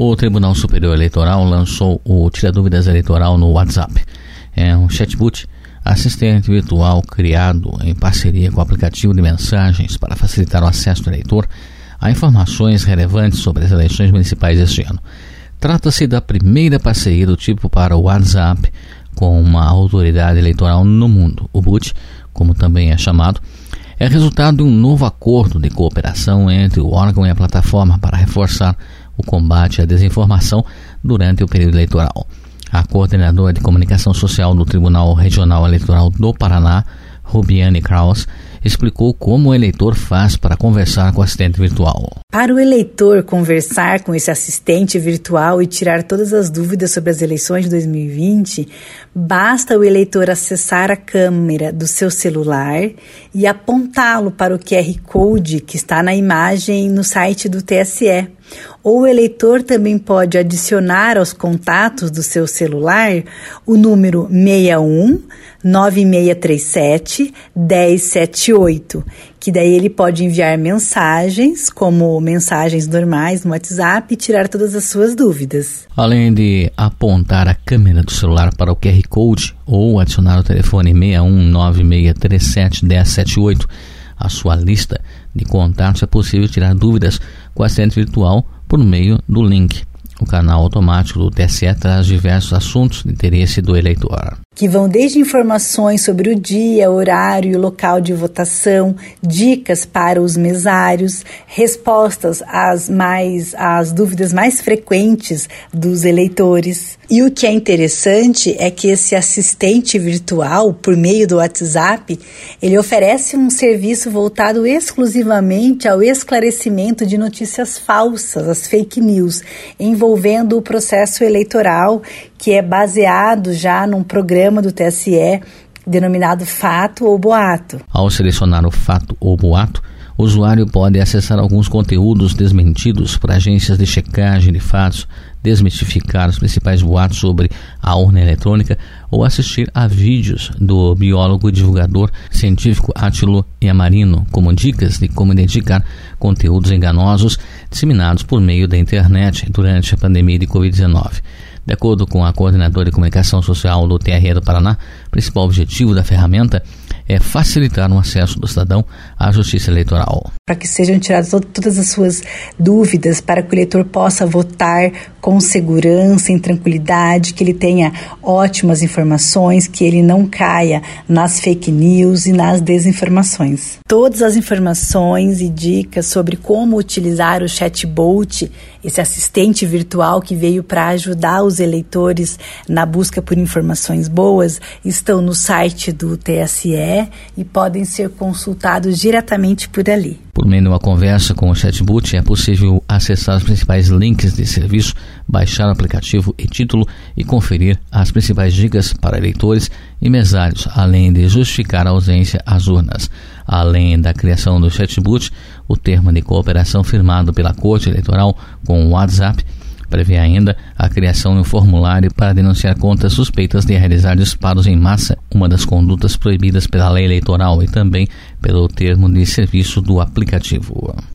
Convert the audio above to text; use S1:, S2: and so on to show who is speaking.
S1: O Tribunal Superior Eleitoral lançou o Tira Dúvidas Eleitoral no WhatsApp. É um chatbot assistente virtual criado em parceria com o aplicativo de mensagens para facilitar o acesso do eleitor a informações relevantes sobre as eleições municipais este ano. Trata-se da primeira parceria do tipo para o WhatsApp com uma autoridade eleitoral no mundo. O BUT, como também é chamado, é resultado de um novo acordo de cooperação entre o órgão e a plataforma para reforçar o combate à desinformação durante o período eleitoral. A coordenadora de comunicação social do Tribunal Regional Eleitoral do Paraná, Rubiane Kraus, explicou como o eleitor faz para conversar com o assistente virtual.
S2: Para o eleitor conversar com esse assistente virtual e tirar todas as dúvidas sobre as eleições de 2020, basta o eleitor acessar a câmera do seu celular e apontá-lo para o QR Code que está na imagem no site do TSE. Ou o eleitor também pode adicionar aos contatos do seu celular o número 61 9637 1078, que daí ele pode enviar mensagens, como mensagens normais no WhatsApp, e tirar todas as suas dúvidas.
S1: Além de apontar a câmera do celular para o QR Code ou adicionar o telefone 61 9637 1078 à sua lista de contatos, é possível tirar dúvidas com a assistente virtual por meio do link. O canal automático do TSE traz diversos assuntos de interesse do eleitor
S2: que vão desde informações sobre o dia, horário e local de votação, dicas para os mesários, respostas às mais às dúvidas mais frequentes dos eleitores. E o que é interessante é que esse assistente virtual, por meio do WhatsApp, ele oferece um serviço voltado exclusivamente ao esclarecimento de notícias falsas, as fake news, envolvendo o processo eleitoral, que é baseado já num programa do TSE denominado fato ou boato.
S1: Ao selecionar o fato ou boato, o usuário pode acessar alguns conteúdos desmentidos por agências de checagem de fatos, desmistificar os principais boatos sobre a urna eletrônica ou assistir a vídeos do biólogo e divulgador científico Átilo Yamarino como dicas de como identificar conteúdos enganosos disseminados por meio da internet durante a pandemia de Covid-19. De acordo com a coordenadora de comunicação social do TRE do Paraná, o principal objetivo da ferramenta facilitar o acesso do cidadão à justiça eleitoral.
S2: Para que sejam tiradas todas as suas dúvidas, para que o eleitor possa votar com segurança, em tranquilidade, que ele tenha ótimas informações, que ele não caia nas fake news e nas desinformações. Todas as informações e dicas sobre como utilizar o chatbot, esse assistente virtual que veio para ajudar os eleitores na busca por informações boas, estão no site do TSE e podem ser consultados diretamente por ali.
S1: Por meio de uma conversa com o chatbot, é possível acessar os principais links de serviço, baixar o aplicativo e título e conferir as principais dicas para eleitores e mesários, além de justificar a ausência às urnas. Além da criação do chatbot, o termo de cooperação firmado pela Corte Eleitoral com o WhatsApp prevê ainda a criação de um formulário para denunciar contas suspeitas de realizar disparos em massa, uma das condutas proibidas pela lei eleitoral e também pelo termo de serviço do aplicativo.